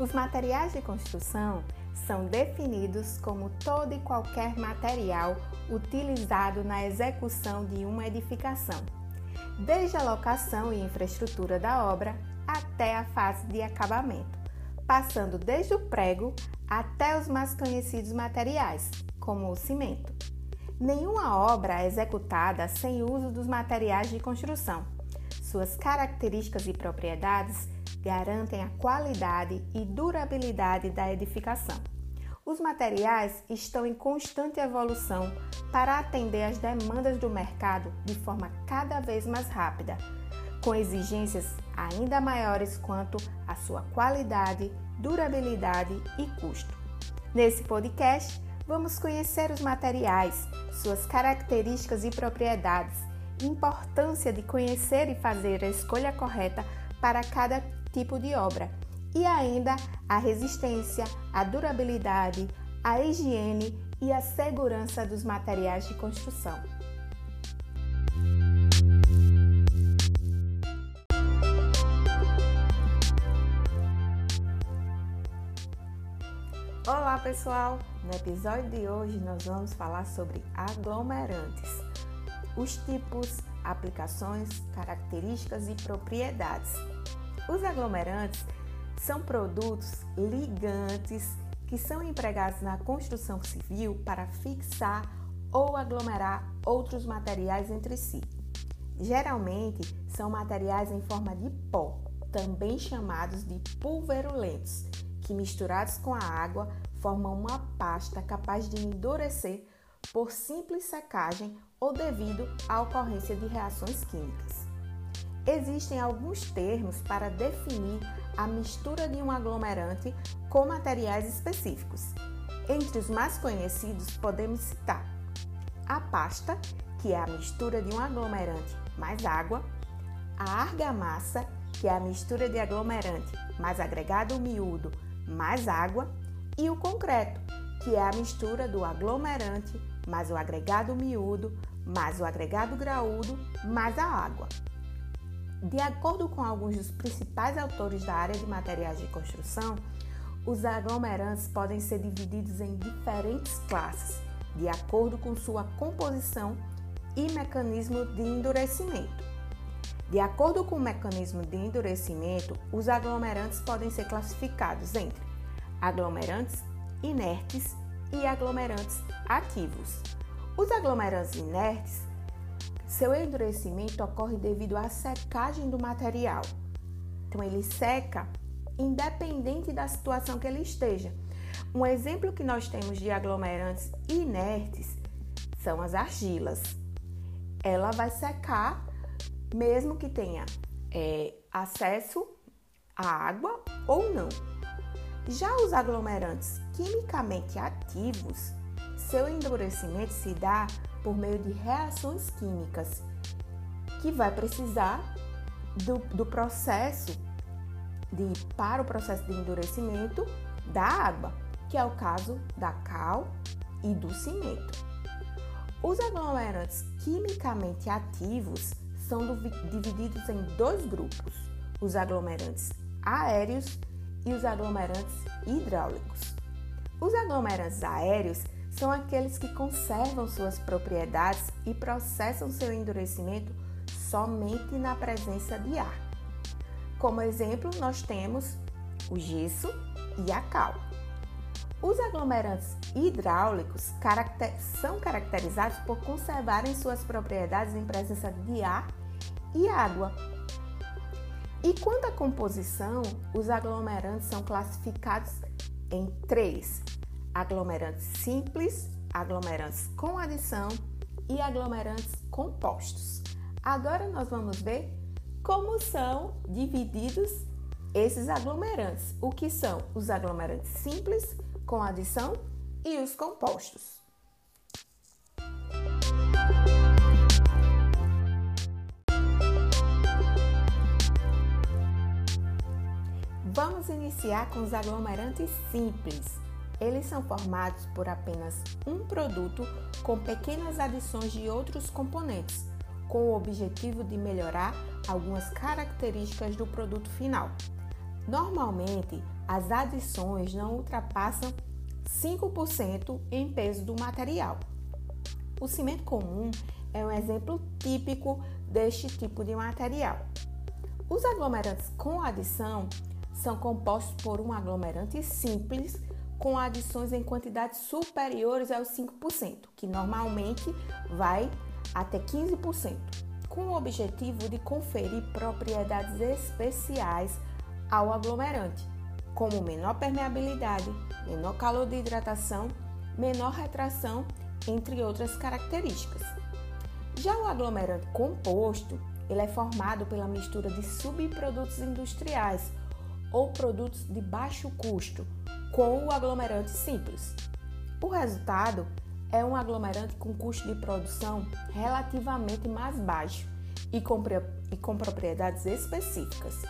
Os materiais de construção são definidos como todo e qualquer material utilizado na execução de uma edificação, desde a locação e infraestrutura da obra até a fase de acabamento, passando desde o prego até os mais conhecidos materiais, como o cimento. Nenhuma obra é executada sem uso dos materiais de construção. Suas características e propriedades garantem a qualidade e durabilidade da edificação. Os materiais estão em constante evolução para atender às demandas do mercado de forma cada vez mais rápida, com exigências ainda maiores quanto à sua qualidade, durabilidade e custo. Nesse podcast, vamos conhecer os materiais, suas características e propriedades, importância de conhecer e fazer a escolha correta para cada tipo de obra e ainda a resistência, a durabilidade, a higiene e a segurança dos materiais de construção. Olá pessoal! No episódio de hoje nós vamos falar sobre aglomerantes, os tipos, aplicações, características e propriedades. Os aglomerantes são produtos ligantes que são empregados na construção civil para fixar ou aglomerar outros materiais entre si. Geralmente são materiais em forma de pó, também chamados de pulverulentos, que misturados com a água formam uma pasta capaz de endurecer por simples secagem ou devido à ocorrência de reações químicas. Existem alguns termos para definir a mistura de um aglomerante com materiais específicos. Entre os mais conhecidos podemos citar a pasta, que é a mistura de um aglomerante mais água, a argamassa, que é a mistura de aglomerante mais agregado miúdo mais água, e o concreto, que é a mistura do aglomerante mais o agregado miúdo mais o agregado graúdo mais a água. De acordo com alguns dos principais autores da área de materiais de construção, os aglomerantes podem ser divididos em diferentes classes, de acordo com sua composição e mecanismo de endurecimento. De acordo com o mecanismo de endurecimento, os aglomerantes podem ser classificados entre aglomerantes inertes e aglomerantes ativos. Os aglomerantes inertes seu endurecimento ocorre devido à secagem do material. Então, ele seca independente da situação que ele esteja. Um exemplo que nós temos de aglomerantes inertes são as argilas. Ela vai secar mesmo que tenha é, acesso à água ou não. Já os aglomerantes quimicamente ativos, seu endurecimento se dá por meio de reações químicas, que vai precisar do, do processo de para o processo de endurecimento da água, que é o caso da cal e do cimento. Os aglomerantes quimicamente ativos são divididos em dois grupos: os aglomerantes aéreos e os aglomerantes hidráulicos. Os aglomerantes aéreos são aqueles que conservam suas propriedades e processam seu endurecimento somente na presença de ar. Como exemplo, nós temos o gesso e a cal. Os aglomerantes hidráulicos são caracterizados por conservarem suas propriedades em presença de ar e água. E quanto à composição, os aglomerantes são classificados em três: aglomerantes simples, aglomerantes com adição e aglomerantes compostos. Agora nós vamos ver como são divididos esses aglomerantes, o que são os aglomerantes simples, com adição e os compostos. Vamos iniciar com os aglomerantes simples. Eles são formados por apenas um produto com pequenas adições de outros componentes, com o objetivo de melhorar algumas características do produto final. Normalmente, as adições não ultrapassam 5% em peso do material. O cimento comum é um exemplo típico deste tipo de material. Os aglomerantes com adição são compostos por um aglomerante simples com adições em quantidades superiores aos 5%, que normalmente vai até 15%, com o objetivo de conferir propriedades especiais ao aglomerante, como menor permeabilidade, menor calor de hidratação, menor retração, entre outras características. Já o aglomerante composto, ele é formado pela mistura de subprodutos industriais ou produtos de baixo custo com o aglomerante simples. O resultado é um aglomerante com custo de produção relativamente mais baixo e com, e com propriedades específicas.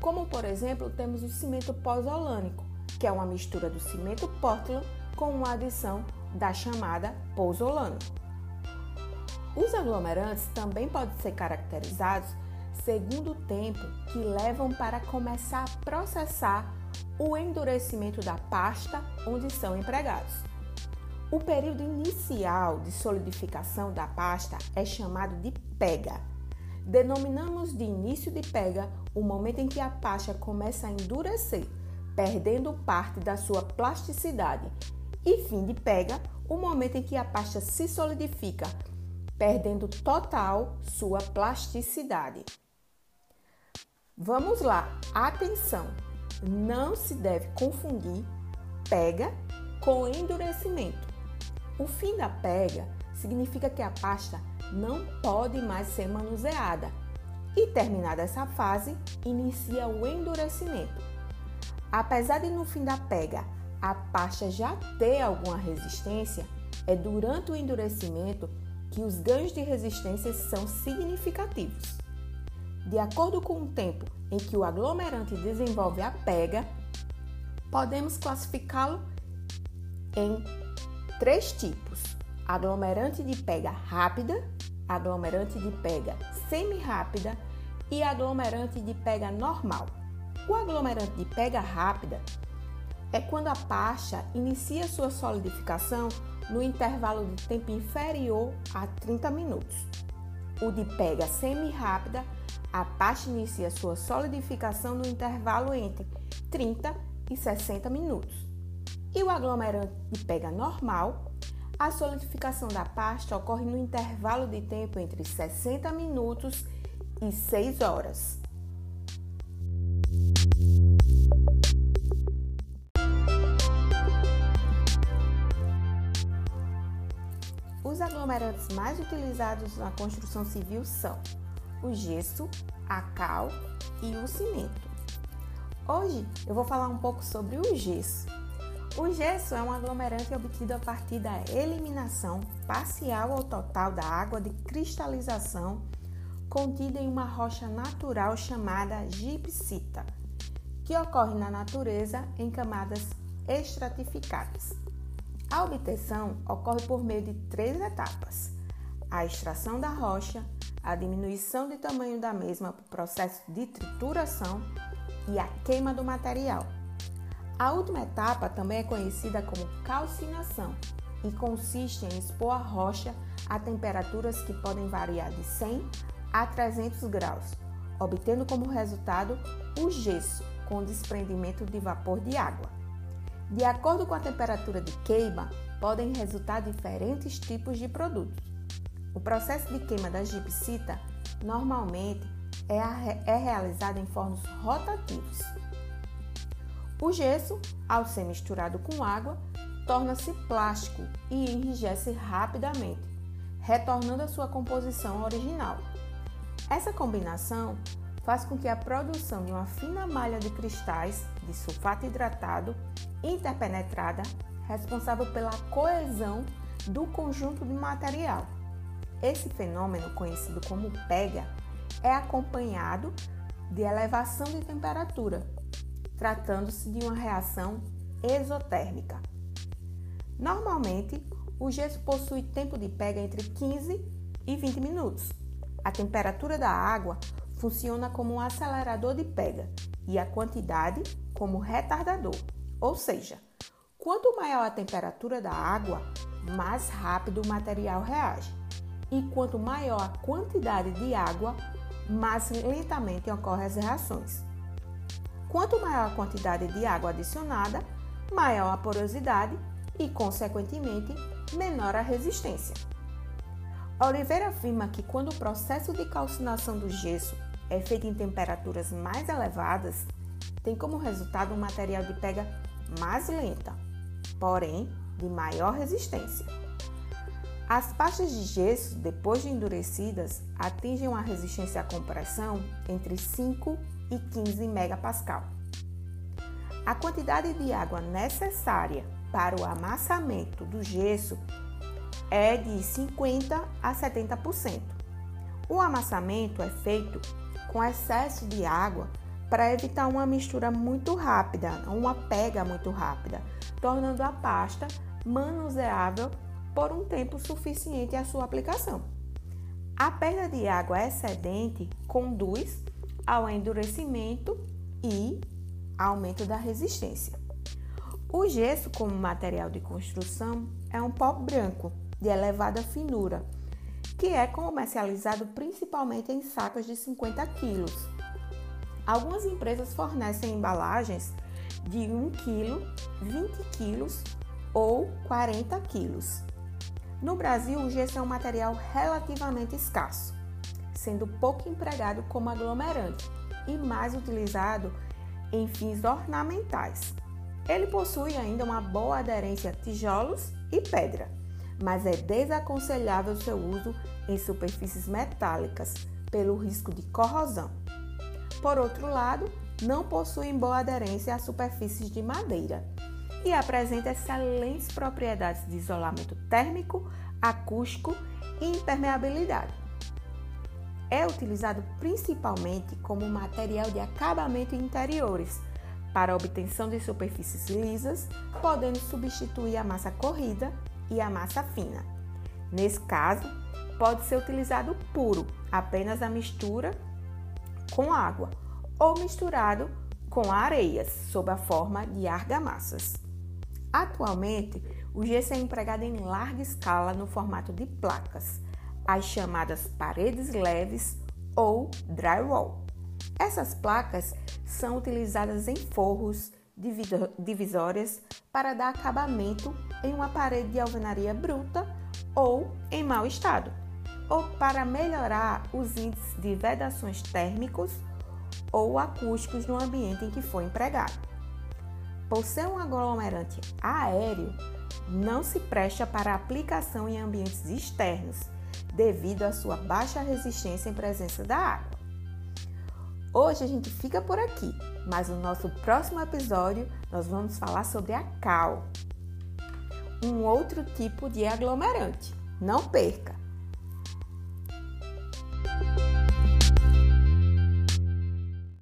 Como, por exemplo, temos o cimento pozolânico, que é uma mistura do cimento Portland com uma adição da chamada pozolano. Os aglomerantes também podem ser caracterizados segundo o tempo que levam para começar a processar o endurecimento da pasta onde são empregados. O período inicial de solidificação da pasta é chamado de pega. Denominamos de início de pega o momento em que a pasta começa a endurecer, perdendo parte da sua plasticidade, e fim de pega o momento em que a pasta se solidifica, perdendo total sua plasticidade. Vamos lá, atenção! Não se deve confundir pega com endurecimento. O fim da pega significa que a pasta não pode mais ser manuseada e, terminada essa fase, inicia o endurecimento. Apesar de no fim da pega a pasta já ter alguma resistência, é durante o endurecimento que os ganhos de resistência são significativos. De acordo com o tempo em que o aglomerante desenvolve a pega, podemos classificá-lo em três tipos: aglomerante de pega rápida, aglomerante de pega semi-rápida e aglomerante de pega normal. O aglomerante de pega rápida é quando a pasta inicia sua solidificação no intervalo de tempo inferior a 30 minutos. O de pega semi-rápida, a pasta inicia sua solidificação no intervalo entre 30 e 60 minutos. E o aglomerante de pega normal, a solidificação da pasta ocorre no intervalo de tempo entre 60 minutos e 6 horas. Os aglomerantes mais utilizados na construção civil são o gesso, a cal e o cimento. Hoje eu vou falar um pouco sobre o gesso. O gesso é um aglomerante obtido a partir da eliminação parcial ou total da água de cristalização contida em uma rocha natural chamada gipsita, que ocorre na natureza em camadas estratificadas. A obtenção ocorre por meio de três etapas: a extração da rocha, a diminuição de tamanho da mesma por processo de trituração e a queima do material. A última etapa também é conhecida como calcinação e consiste em expor a rocha a temperaturas que podem variar de 100 a 300 graus, obtendo como resultado o gesso com desprendimento de vapor de água. De acordo com a temperatura de queima, podem resultar diferentes tipos de produtos. O processo de queima da gipsita normalmente é, é realizado em fornos rotativos. O gesso, ao ser misturado com água, torna-se plástico e enrijece rapidamente, retornando à sua composição original. Essa combinação faz com que a produção de uma fina malha de cristais de sulfato hidratado interpenetrada, responsável pela coesão do conjunto de material. Esse fenômeno, conhecido como pega, é acompanhado de elevação de temperatura, tratando-se de uma reação exotérmica. Normalmente, o gesso possui tempo de pega entre 15 e 20 minutos. A temperatura da água funciona como um acelerador de pega e a quantidade como retardador, ou seja, quanto maior a temperatura da água, mais rápido o material reage. E quanto maior a quantidade de água, mais lentamente ocorrem as reações. Quanto maior a quantidade de água adicionada, maior a porosidade e, consequentemente, menor a resistência. Oliveira afirma que quando o processo de calcinação do gesso é feito em temperaturas mais elevadas, tem como resultado um material de pega mais lenta, porém de maior resistência. As pastas de gesso, depois de endurecidas, atingem uma resistência à compressão entre 5 e 15 megapascal. A quantidade de água necessária para o amassamento do gesso é de 50 a 70%. O amassamento é feito com excesso de água para evitar uma mistura muito rápida, uma pega muito rápida, tornando a pasta manuseável por um tempo suficiente à sua aplicação. A perda de água excedente conduz ao endurecimento e aumento da resistência. O gesso, como material de construção, é um pó branco de elevada finura, que é comercializado principalmente em sacos de 50 quilos. Algumas empresas fornecem embalagens de 1 kg, 20 kg ou 40 kg. No Brasil, o gesso é um material relativamente escasso, sendo pouco empregado como aglomerante e mais utilizado em fins ornamentais. Ele possui ainda uma boa aderência a tijolos e pedra mas é desaconselhável seu uso em superfícies metálicas pelo risco de corrosão. Por outro lado, não possuem boa aderência a superfícies de madeira e apresenta excelentes propriedades de isolamento térmico, acústico e impermeabilidade. É utilizado principalmente como material de acabamento interiores para obtenção de superfícies lisas, podendo substituir a massa corrida e a massa fina. Nesse caso, pode ser utilizado puro, apenas a mistura com água, ou misturado com areias, sob a forma de argamassas. Atualmente, o gesso é empregado em larga escala no formato de placas, as chamadas paredes leves ou drywall. Essas placas são utilizadas em forros, divisórias para dar acabamento em uma parede de alvenaria bruta ou em mau estado, ou para melhorar os índices de vedações térmicos ou acústicos no ambiente em que foi empregado. Por ser um aglomerante aéreo, não se presta para aplicação em ambientes externos, devido à sua baixa resistência em presença da água. Hoje a gente fica por aqui, mas no nosso próximo episódio nós vamos falar sobre a cal, um outro tipo de aglomerante. Não perca!